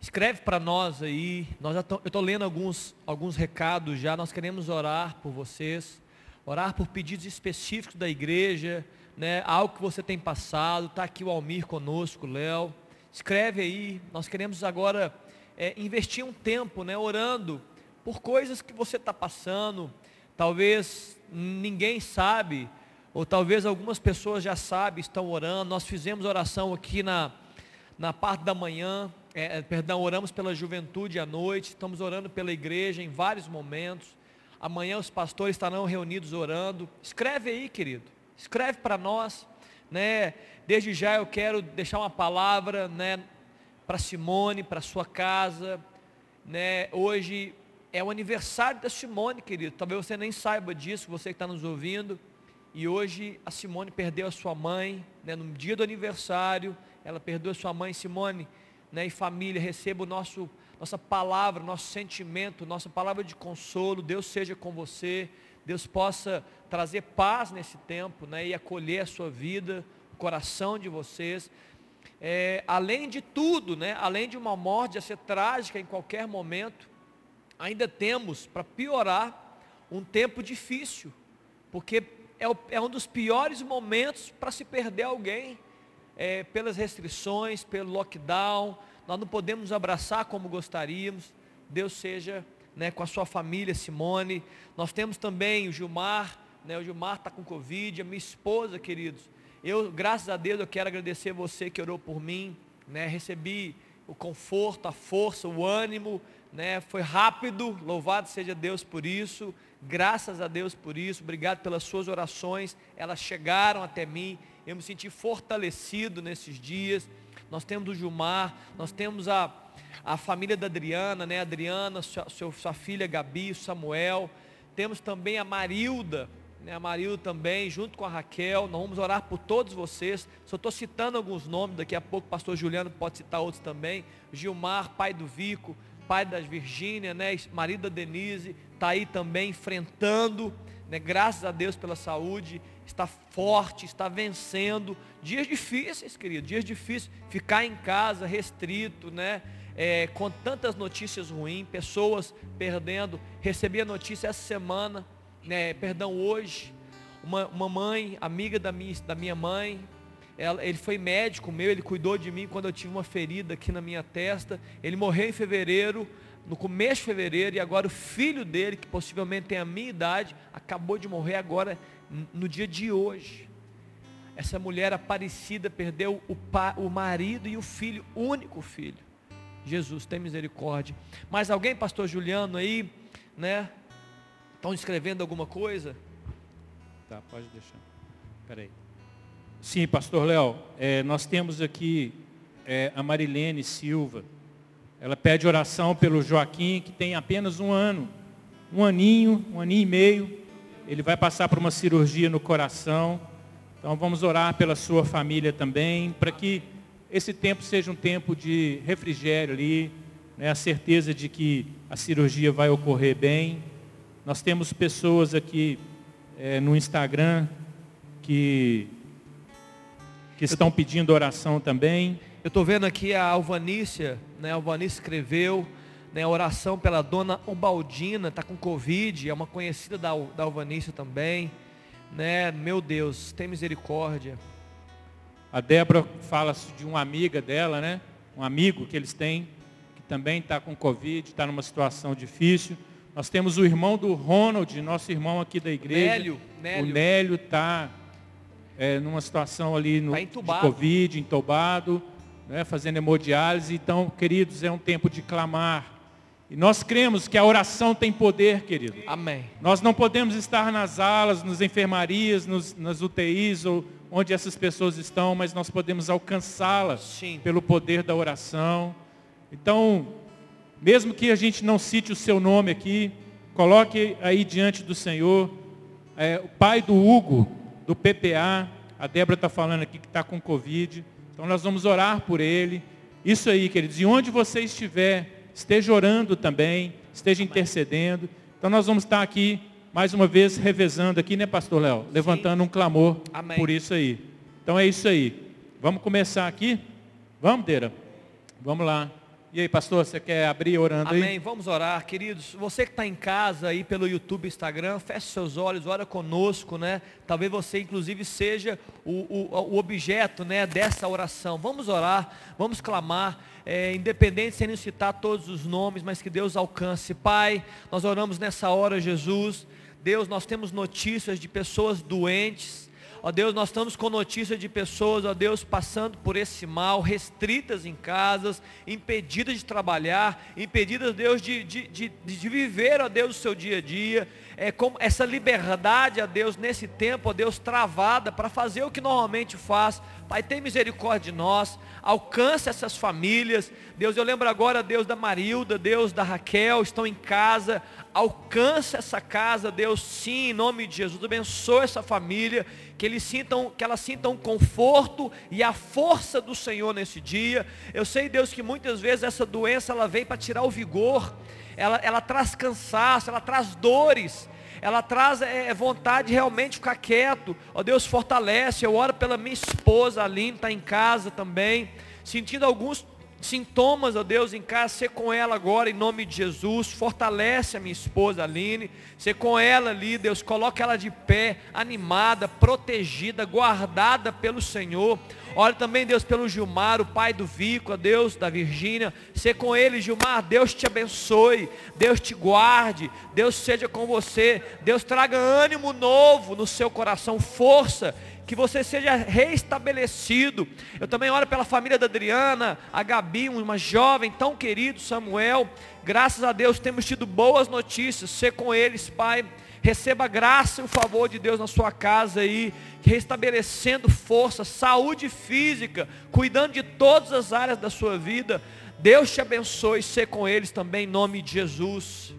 escreve para nós aí. Nós já tô- eu estou lendo alguns, alguns recados já. Nós queremos orar por vocês, orar por pedidos específicos da igreja, né? Algo que você tem passado. Está aqui o Almir conosco, Léo. Escreve aí. Nós queremos agora é, investir um tempo, né? Orando por coisas que você está passando. Talvez ninguém sabe, ou talvez algumas pessoas já sabem, estão orando. Nós fizemos oração aqui na, na parte da manhã, é, é, perdão, oramos pela juventude à noite, estamos orando pela igreja em vários momentos. Amanhã os pastores estarão reunidos orando. Escreve aí, querido. Escreve para nós, né? Desde já eu quero deixar uma palavra, né, para Simone, para sua casa, né? Hoje é o aniversário da Simone, querido. Talvez você nem saiba disso, você que está nos ouvindo. E hoje a Simone perdeu a sua mãe, né, no dia do aniversário, ela perdeu a sua mãe, Simone, né, e família, receba o nosso, nossa palavra, nosso sentimento, nossa palavra de consolo, Deus seja com você, Deus possa trazer paz nesse tempo, né, e acolher a sua vida, o coração de vocês. É, além de tudo, né, além de uma morte a ser trágica em qualquer momento, ainda temos, para piorar, um tempo difícil, porque é, o- é um dos piores momentos para se perder alguém, é, pelas restrições, pelo lockdown, nós não podemos abraçar como gostaríamos, Deus seja né, com a sua família, Simone, nós temos também o Gilmar, né, o Gilmar está com Covid, a minha esposa, queridos, eu, graças a Deus, eu quero agradecer você que orou por mim, né, recebi o conforto, a força, o ânimo, né, foi rápido, louvado seja Deus por isso, graças a Deus por isso, obrigado pelas suas orações, elas chegaram até mim, eu me senti fortalecido nesses dias, nós temos o Gilmar, nós temos a, a família da Adriana, né? Adriana, sua, sua filha Gabi, Samuel. Temos também a Marilda, né, a Marilda também, junto com a Raquel, nós vamos orar por todos vocês. Só estou citando alguns nomes, daqui a pouco o pastor Juliano pode citar outros também. Gilmar, pai do Vico, pai da Virgínia, né, marido da Denise, está aí também enfrentando, né, graças a Deus pela saúde, está forte, está vencendo. Dias difíceis, querido, dias difíceis. Ficar em casa, restrito, né? É, com tantas notícias ruins, pessoas perdendo. Recebi a notícia essa semana né, perdão, hoje, uma, uma mãe, amiga da minha, da minha mãe, ela, ele foi médico meu, ele cuidou de mim quando eu tive uma ferida aqui na minha testa. Ele morreu em fevereiro, no começo de fevereiro, e agora o filho dele, que possivelmente tem a minha idade, acabou de morrer agora no dia de hoje. Essa mulher aparecida perdeu o, pa, o marido e o filho, único filho. Jesus, tem misericórdia. Mas alguém, pastor Juliano, aí, né? Estão escrevendo alguma coisa? Tá, pode deixar. Espera aí. Sim, pastor Léo, é, nós temos aqui é, a Marilene Silva. Ela pede oração pelo Joaquim, que tem apenas um ano. Um aninho, um aninho e meio. Ele vai passar por uma cirurgia no coração. Então vamos orar pela sua família também, para que esse tempo seja um tempo de refrigério ali, né, a certeza de que a cirurgia vai ocorrer bem. Nós temos pessoas aqui é, no Instagram que, que estão pedindo oração também. Eu estou vendo aqui a Alvanícia, né? A Alvanícia escreveu né, oração pela dona Ubaldina, está com Covid, é uma conhecida da, da Alvanícia também. Né? Meu Deus, tem misericórdia. A Débora fala de uma amiga dela, né? Um amigo que eles têm, que também está com Covid, está numa situação difícil. Nós temos o irmão do Ronald, nosso irmão aqui da igreja. Nélio, Nélio. O Nélio está é, numa situação ali no, tá de Covid, entubado, né, fazendo hemodiálise. Então, queridos, é um tempo de clamar. E nós cremos que a oração tem poder, querido. Amém. Nós não podemos estar nas alas, nas enfermarias, nos, nas UTIs, ou onde essas pessoas estão, mas nós podemos alcançá-las pelo poder da oração. Então, mesmo que a gente não cite o seu nome aqui, coloque aí diante do Senhor. É, o pai do Hugo, do PPA, a Débora está falando aqui que está com Covid. Então nós vamos orar por ele. Isso aí, queridos. E onde você estiver, esteja orando também, esteja intercedendo. Então nós vamos estar aqui, mais uma vez, revezando aqui, né, pastor Léo? Levantando um clamor Amém. por isso aí. Então é isso aí. Vamos começar aqui? Vamos, Deira? Vamos lá. E aí, pastor, você quer abrir orando Amém. aí? Amém. Vamos orar, queridos. Você que está em casa aí pelo YouTube, Instagram, feche seus olhos, ora conosco, né? Talvez você, inclusive, seja o, o, o objeto, né, dessa oração. Vamos orar, vamos clamar, é, independente sem citar todos os nomes, mas que Deus alcance. Pai, nós oramos nessa hora, Jesus. Deus, nós temos notícias de pessoas doentes Ó Deus, nós estamos com notícia de pessoas, ó Deus, passando por esse mal, restritas em casas, impedidas de trabalhar, impedidas, Deus, de, de, de, de viver, ó Deus, o seu dia a dia. É como essa liberdade, ó Deus, nesse tempo, ó Deus, travada para fazer o que normalmente faz. Pai, tem misericórdia de nós, alcança essas famílias. Deus, eu lembro agora, Deus, da Marilda, Deus, da Raquel, estão em casa. Alcança essa casa, Deus, sim, em nome de Jesus. Abençoa essa família que eles sintam, que elas sintam conforto e a força do Senhor nesse dia. Eu sei, Deus, que muitas vezes essa doença ela vem para tirar o vigor, ela, ela traz cansaço, ela traz dores, ela traz é, é vontade de realmente ficar quieto. Ó Deus, fortalece. Eu oro pela minha esposa, Aline, está em casa também, sentindo alguns sintomas, ó Deus, em casa, ser com ela agora, em nome de Jesus, fortalece a minha esposa Aline, ser com ela ali, Deus, coloca ela de pé, animada, protegida, guardada pelo Senhor, Ora também, Deus, pelo Gilmar, o pai do Vico, a Deus, da Virgínia. Ser com ele, Gilmar. Deus te abençoe. Deus te guarde. Deus seja com você. Deus traga ânimo novo no seu coração, força que você seja reestabelecido. Eu também oro pela família da Adriana, a Gabi, uma jovem tão querido, Samuel. Graças a Deus temos tido boas notícias. Ser com eles, Pai. Receba graça e o favor de Deus na sua casa aí, restabelecendo força, saúde física, cuidando de todas as áreas da sua vida. Deus te abençoe, ser com eles também, em nome de Jesus.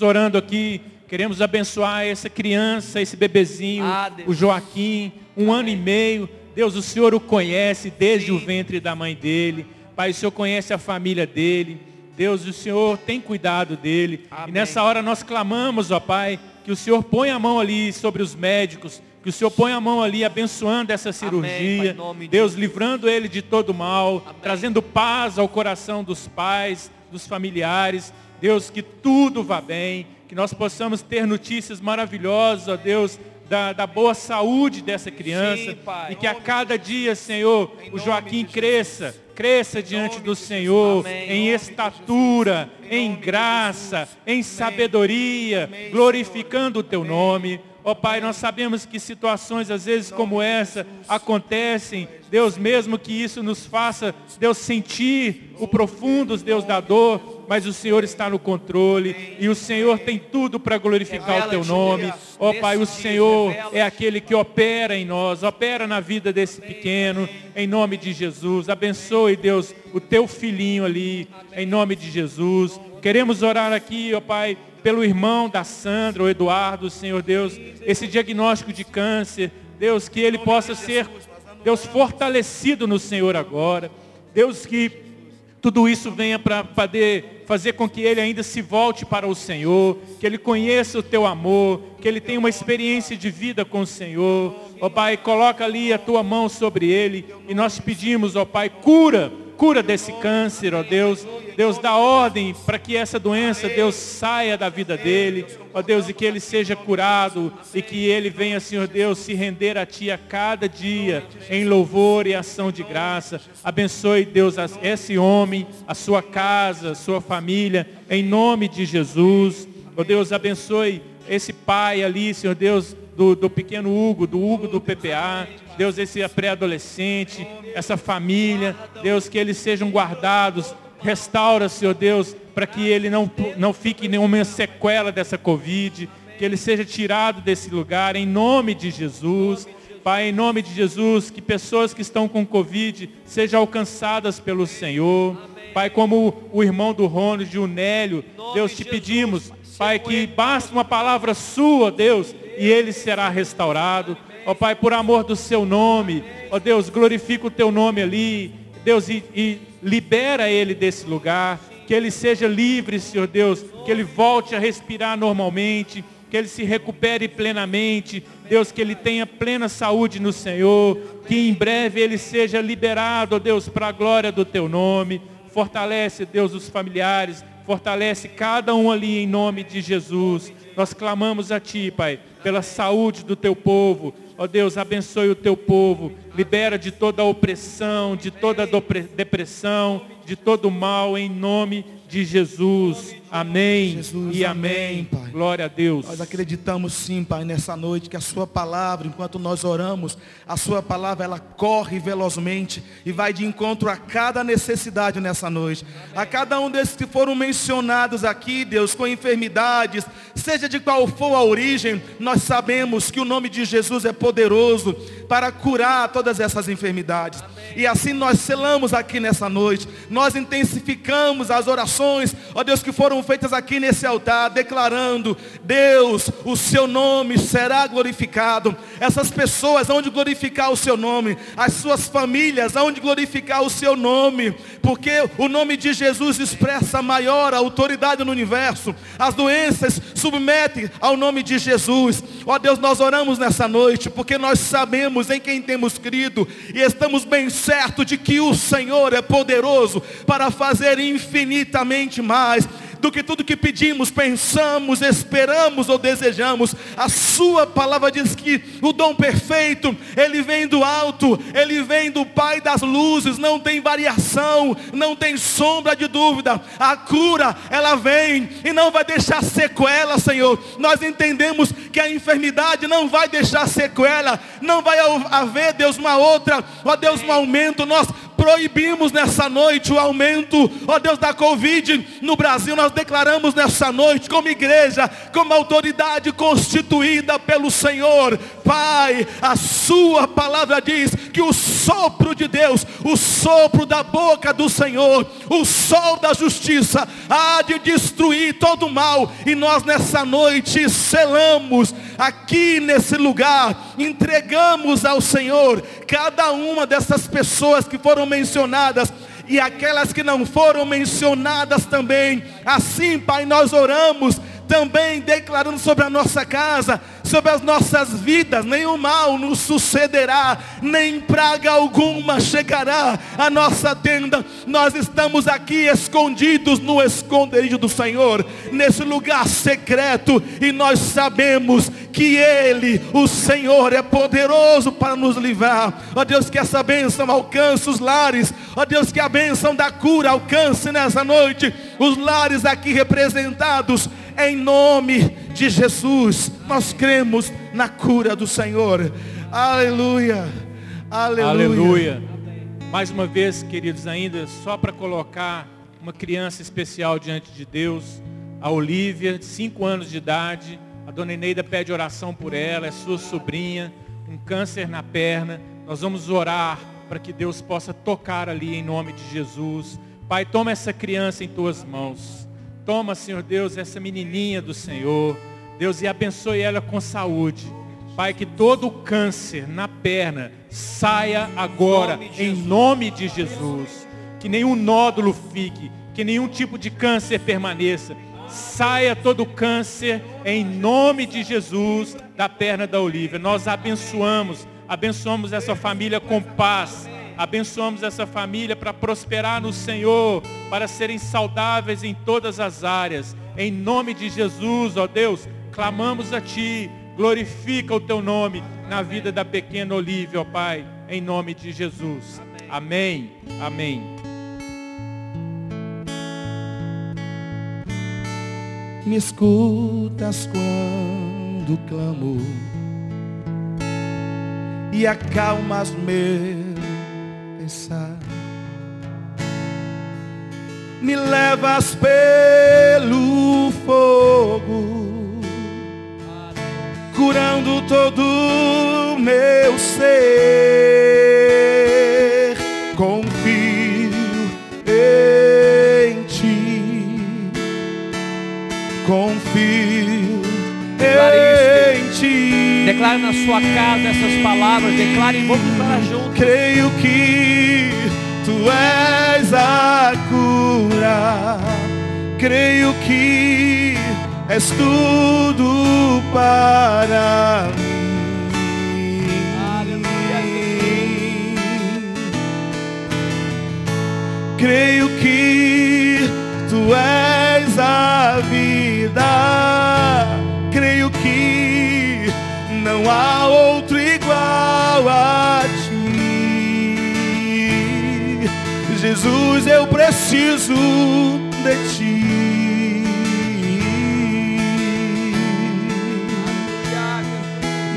Orando aqui, queremos abençoar essa criança, esse bebezinho, Ah, o Joaquim, um ano e meio. Deus, o Senhor o conhece desde Sim. o ventre da mãe dele. Pai, o Senhor conhece a família dele. Deus, o Senhor tem cuidado dele. Amém. E nessa hora nós clamamos, ó Pai, que o Senhor ponha a mão ali sobre os médicos, que o Senhor ponha a mão ali abençoando essa Pai, cirurgia. nome de Deus, livrando ele de todo mal, Amém. trazendo paz ao coração dos pais, dos familiares. Deus, que tudo vá bem, que nós possamos ter notícias maravilhosas, ó Deus, da, da boa saúde dessa criança. Sim, Pai. e que a cada dia, Senhor, o Joaquim cresça, cresça diante do Senhor, Amém. em estatura, em graça, em sabedoria, glorificando o teu nome. Ó Pai, nós sabemos que situações às vezes como essa acontecem, Deus, mesmo que isso nos faça, Deus, sentir o profundo, Deus, da dor, mas o Senhor está no controle e o Senhor tem tudo para glorificar o teu nome. Ó Pai, o Senhor é aquele que opera em nós, opera na vida desse pequeno, em nome de Jesus. Abençoe, Deus, o teu filhinho ali, em nome de Jesus. Queremos orar aqui, ó Pai, pelo irmão da Sandra, o Eduardo, Senhor Deus, esse diagnóstico de câncer, Deus, que ele possa ser, Deus, fortalecido no Senhor agora. Deus, que tudo isso venha para poder fazer com que ele ainda se volte para o Senhor, que ele conheça o teu amor, que ele tenha uma experiência de vida com o Senhor. Ó Pai, coloca ali a tua mão sobre ele e nós pedimos, ó Pai, cura, cura desse câncer, ó Deus. Deus dá ordem para que essa doença, Deus, saia da vida dele, ó Deus, e que ele seja curado e que ele venha, Senhor Deus, se render a Ti a cada dia em louvor e ação de graça. Abençoe, Deus, esse homem, a sua casa, a sua família, em nome de Jesus. Ó Deus, abençoe esse pai ali, Senhor Deus, do, do pequeno Hugo, do Hugo do PPA. Deus, esse pré-adolescente, essa família. Deus, que eles sejam guardados. Restaura, Senhor Deus, para que ele não, não fique nenhuma sequela dessa Covid. Que ele seja tirado desse lugar, em nome de Jesus. Pai, em nome de Jesus, que pessoas que estão com Covid sejam alcançadas pelo Senhor. Pai, como o irmão do Ronald, o Nélio, Deus, de te pedimos. Pai, que basta uma palavra sua, Deus, e ele será restaurado. Ó Pai, por amor do seu nome, ó Deus, glorifica o teu nome ali, Deus, e, e libera ele desse lugar, que ele seja livre, Senhor Deus, que ele volte a respirar normalmente, que ele se recupere plenamente, Deus, que ele tenha plena saúde no Senhor, que em breve ele seja liberado, ó Deus, para a glória do teu nome. Fortalece, Deus, os familiares, fortalece cada um ali em nome de Jesus. Nós clamamos a Ti, Pai, pela saúde do Teu povo. Ó Deus, abençoe o Teu povo. Libera de toda opressão, de toda depressão, de todo mal, em nome de Jesus. Amém Jesus, e amém, amém. Pai. Glória a Deus. Nós acreditamos sim, Pai, nessa noite que a sua palavra, enquanto nós oramos, a sua palavra ela corre velozmente e vai de encontro a cada necessidade nessa noite. A cada um desses que foram mencionados aqui, Deus, com enfermidades, seja de qual for a origem, nós sabemos que o nome de Jesus é poderoso para curar todas essas enfermidades. E assim nós selamos aqui nessa noite. Nós intensificamos as orações, ó Deus, que foram feitas aqui nesse altar, declarando, Deus, o seu nome será glorificado. Essas pessoas hão de glorificar o seu nome. As suas famílias hão de glorificar o seu nome. Porque o nome de Jesus expressa maior autoridade no universo. As doenças submetem ao nome de Jesus. Ó Deus, nós oramos nessa noite, porque nós sabemos em quem temos crido e estamos bem certos de que o Senhor é poderoso para fazer infinitamente mais do que tudo que pedimos, pensamos, esperamos ou desejamos. A sua palavra diz que o dom perfeito, ele vem do alto, ele vem do Pai das luzes, não tem variação, não tem sombra de dúvida. A cura, ela vem e não vai deixar sequela, Senhor. Nós entendemos que a enfermidade não vai deixar sequela, não vai haver, Deus, uma outra, ó Deus, um aumento. Nós proibimos nessa noite o aumento, ó Deus, da Covid no Brasil. Nós declaramos nessa noite, como igreja, como autoridade constituída pelo Senhor. Pai, a Sua palavra diz que o sopro de Deus, o sopro da boca do Senhor, o sol da justiça, há de destruir todo o mal. E nós nessa noite selamos aqui nesse lugar, entregamos ao Senhor cada uma dessas pessoas que foram mencionadas e aquelas que não foram mencionadas também. Assim, Pai, nós oramos também declarando sobre a nossa casa, sobre as nossas vidas, nenhum mal nos sucederá, nem praga alguma chegará à nossa tenda. Nós estamos aqui escondidos no esconderijo do Senhor, nesse lugar secreto, e nós sabemos que Ele, o Senhor, é poderoso para nos livrar. Ó Deus, que essa bênção alcance os lares, ó Deus, que a bênção da cura alcance nessa noite os lares aqui representados em nome de Jesus, nós cremos na cura do Senhor. Aleluia. Aleluia. Aleluia. Mais uma vez, queridos, ainda só para colocar uma criança especial diante de Deus, a Olivia, de 5 anos de idade. A dona Eneida pede oração por ela, é sua sobrinha, um câncer na perna. Nós vamos orar para que Deus possa tocar ali em nome de Jesus. Pai, toma essa criança em tuas mãos. Toma, Senhor Deus, essa menininha do Senhor. Deus, e abençoe ela com saúde. Pai, que todo o câncer na perna saia agora, em nome de Jesus. Que nenhum nódulo fique, que nenhum tipo de câncer permaneça. Saia todo o câncer, em nome de Jesus, da perna da Olivia. Nós abençoamos, abençoamos essa família com paz Abençoamos essa família para prosperar no Senhor, para serem saudáveis em todas as áreas. Em nome de Jesus, ó Deus, clamamos a Ti, glorifica o Teu nome na vida da pequena Olívia, ó Pai, em nome de Jesus. Amém. Amém. Me escutas quando clamo e acalmas meu pensar. Me levas pelo fogo, curando todo meu ser. Confio em ti, confio em. Declare na sua casa essas palavras, declare, vamos falar juntos. Creio que Tu és a cura. Creio que és tudo para mim. Aleluia. Creio que não há outro igual a ti. Jesus, eu preciso de ti.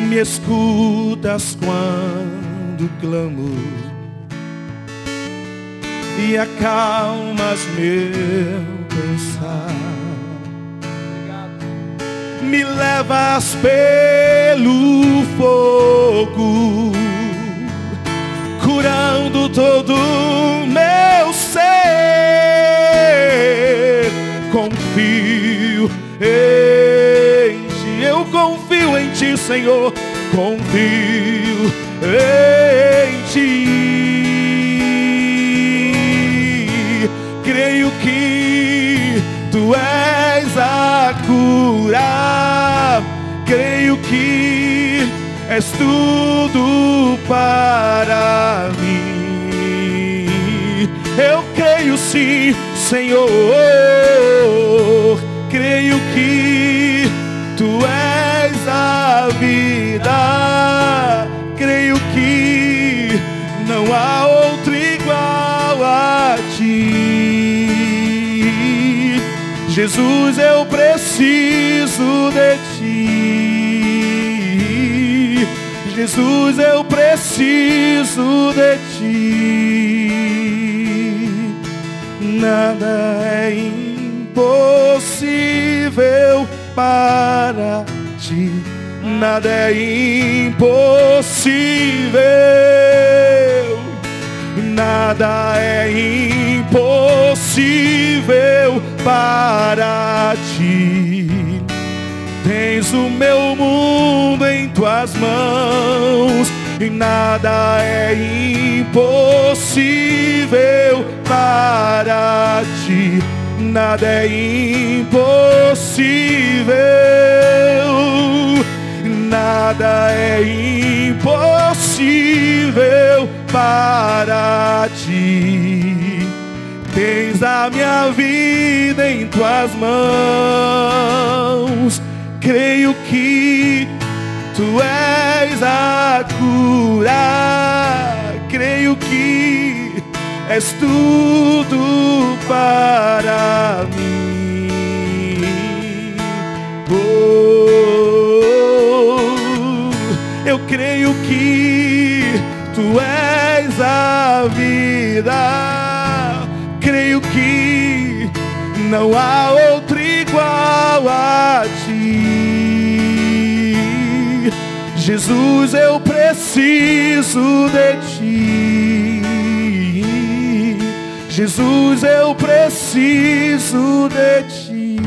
Me escutas quando clamo e acalmas meu pensar. Me levas pelo fogo, curando todo meu ser. Confio em ti, eu confio em ti, Senhor. Confio em ti. Creio que tu és a cura. Creio que és tudo para mim. Eu creio sim, Senhor. Creio que tu és a vida. Creio que não há Jesus, eu preciso de ti. Jesus, eu preciso de ti. nada é impossível para ti. Nada é impossível. Nada é impossível para ti. Tens o meu mundo em tuas mãos e nada é impossível para ti. Nada é impossível. Nada é impossível para ti. Tens a minha vida em tuas mãos. Creio que Tu és a cura, creio que és tudo para mim. Oh, eu creio que Tu és a vida, creio que não há outro igual a Jesus, eu preciso de ti. Jesus, eu preciso de ti.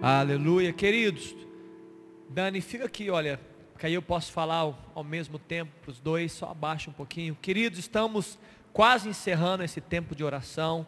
Aleluia, queridos. Dani, fica aqui, olha, que aí eu posso falar ao, ao mesmo tempo para os dois, só abaixa um pouquinho. Queridos, estamos quase encerrando esse tempo de oração.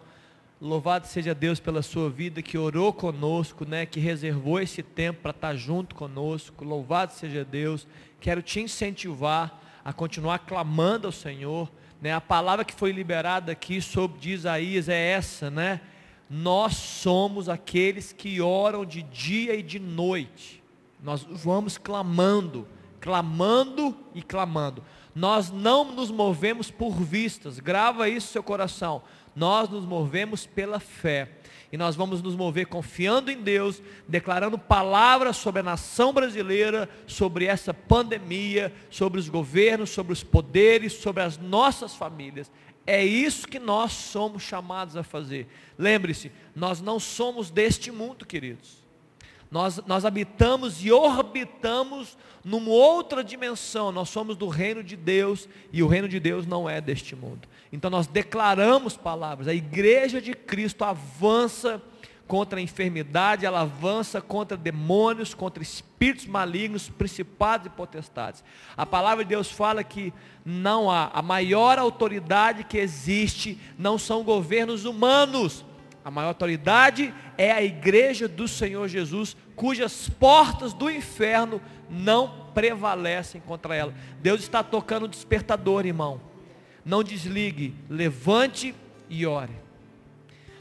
Louvado seja Deus pela sua vida que orou conosco, né, que reservou esse tempo para estar junto conosco. Louvado seja Deus. Quero te incentivar a continuar clamando ao Senhor, né? A palavra que foi liberada aqui sobre de Isaías é essa, né? Nós somos aqueles que oram de dia e de noite. Nós vamos clamando, clamando e clamando. Nós não nos movemos por vistas. Grava isso no seu coração nós nos movemos pela fé. E nós vamos nos mover confiando em Deus, declarando palavras sobre a nação brasileira, sobre essa pandemia, sobre os governos, sobre os poderes, sobre as nossas famílias. É isso que nós somos chamados a fazer. Lembre-se, nós não somos deste mundo, queridos. Nós, nós habitamos e orbitamos numa outra dimensão. Nós somos do reino de Deus e o reino de Deus não é deste mundo. Então nós declaramos palavras. A igreja de Cristo avança contra a enfermidade, ela avança contra demônios, contra espíritos malignos, principados e potestades. A palavra de Deus fala que não há a maior autoridade que existe, não são governos humanos. A maior autoridade é a igreja do Senhor Jesus, cujas portas do inferno não prevalecem contra ela. Deus está tocando o despertador, irmão. Não desligue, levante e ore.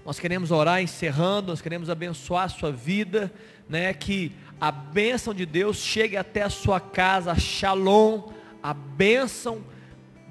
Nós queremos orar encerrando, nós queremos abençoar a sua vida, né? Que a bênção de Deus chegue até a sua casa, shalom, a bênção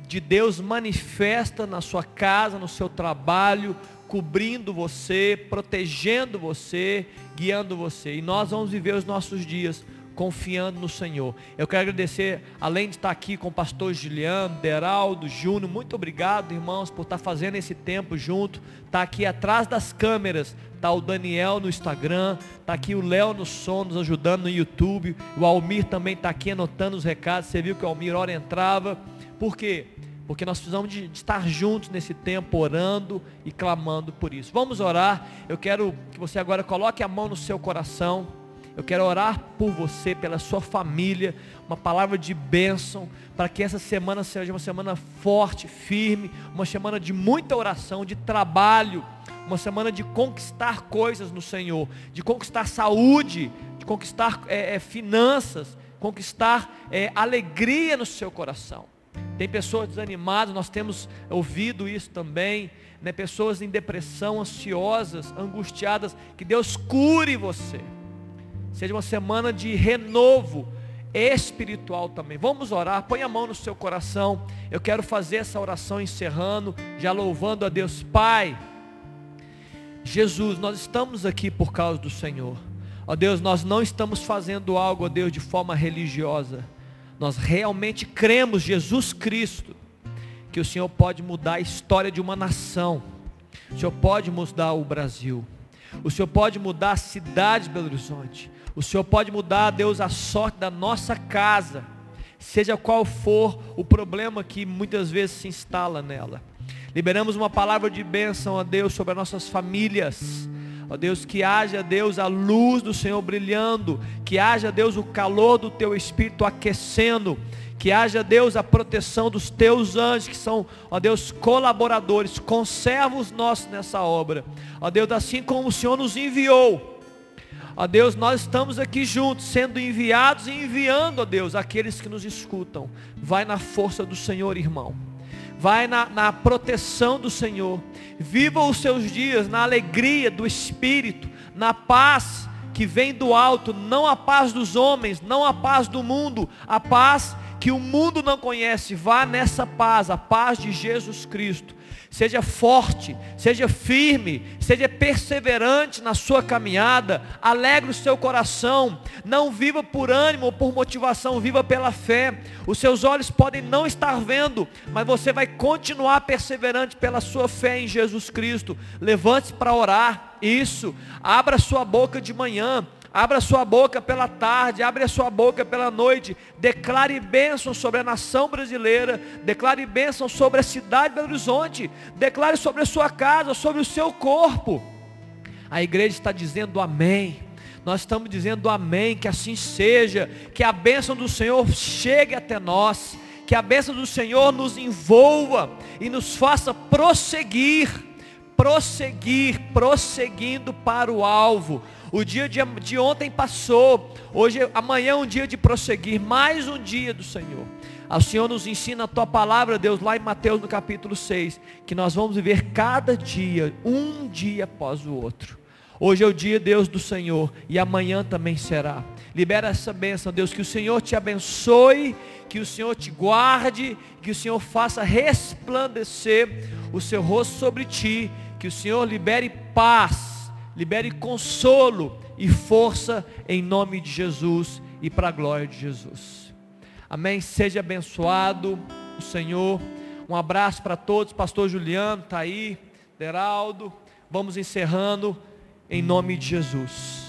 de Deus manifesta na sua casa, no seu trabalho, cobrindo você, protegendo você, guiando você. E nós vamos viver os nossos dias confiando no Senhor. Eu quero agradecer, além de estar aqui com o pastor Juliano, Deraldo, Júnior, muito obrigado, irmãos, por estar fazendo esse tempo junto. Está aqui atrás das câmeras, está o Daniel no Instagram, está aqui o Léo no som, nos ajudando no YouTube. O Almir também está aqui anotando os recados. Você viu que o Almir hora entrava. Por quê? Porque nós precisamos de, de estar juntos nesse tempo, orando e clamando por isso. Vamos orar. Eu quero que você agora coloque a mão no seu coração. Eu quero orar por você, pela sua família, uma palavra de bênção, para que essa semana seja uma semana forte, firme, uma semana de muita oração, de trabalho, uma semana de conquistar coisas no Senhor, de conquistar saúde, de conquistar é, é, finanças, conquistar é, alegria no seu coração. Tem pessoas desanimadas, nós temos ouvido isso também, né? pessoas em depressão, ansiosas, angustiadas, que Deus cure você seja uma semana de renovo espiritual também. Vamos orar, põe a mão no seu coração. Eu quero fazer essa oração encerrando, já louvando a Deus. Pai, Jesus, nós estamos aqui por causa do Senhor. Ó Deus, nós não estamos fazendo algo, ó Deus, de forma religiosa. Nós realmente cremos, Jesus Cristo, que o Senhor pode mudar a história de uma nação. O Senhor pode mudar o Brasil. O Senhor pode mudar a cidade de Belo Horizonte. O Senhor pode mudar, Deus, a sorte da nossa casa. Seja qual for o problema que muitas vezes se instala nela. Liberamos uma palavra de bênção a Deus sobre as nossas famílias. Ó Deus, que haja, Deus, a luz do Senhor brilhando, que haja, Deus, o calor do teu espírito aquecendo, que haja, Deus, a proteção dos teus anjos, que são, ó Deus, colaboradores, conservos nossos nessa obra. Ó Deus, assim como o Senhor nos enviou, ó Deus, nós estamos aqui juntos, sendo enviados e enviando, ó Deus, aqueles que nos escutam. Vai na força do Senhor, irmão vai na, na proteção do Senhor. Viva os seus dias na alegria do Espírito, na paz que vem do alto, não a paz dos homens, não a paz do mundo, a paz que o mundo não conhece. Vá nessa paz, a paz de Jesus Cristo. Seja forte, seja firme, seja perseverante na sua caminhada, alegre o seu coração, não viva por ânimo ou por motivação, viva pela fé. Os seus olhos podem não estar vendo, mas você vai continuar perseverante pela sua fé em Jesus Cristo. Levante-se para orar, isso, abra sua boca de manhã, Abra sua boca pela tarde, abre a sua boca pela noite. Declare bênção sobre a nação brasileira. Declare bênção sobre a cidade de Belo Horizonte. Declare sobre a sua casa, sobre o seu corpo. A igreja está dizendo amém. Nós estamos dizendo amém, que assim seja, que a bênção do Senhor chegue até nós, que a bênção do Senhor nos envolva e nos faça prosseguir, prosseguir, prosseguindo para o alvo o dia de, de ontem passou. Hoje, amanhã é um dia de prosseguir. Mais um dia do Senhor. O Senhor nos ensina a tua palavra, Deus, lá em Mateus no capítulo 6, que nós vamos viver cada dia, um dia após o outro. Hoje é o dia, Deus, do Senhor, e amanhã também será. Libera essa bênção, Deus, que o Senhor te abençoe, que o Senhor te guarde, que o Senhor faça resplandecer o seu rosto sobre ti, que o Senhor libere paz libere consolo e força em nome de Jesus e para a glória de Jesus. Amém. Seja abençoado o Senhor. Um abraço para todos. Pastor Juliano está aí. Deraldo. Vamos encerrando em nome de Jesus.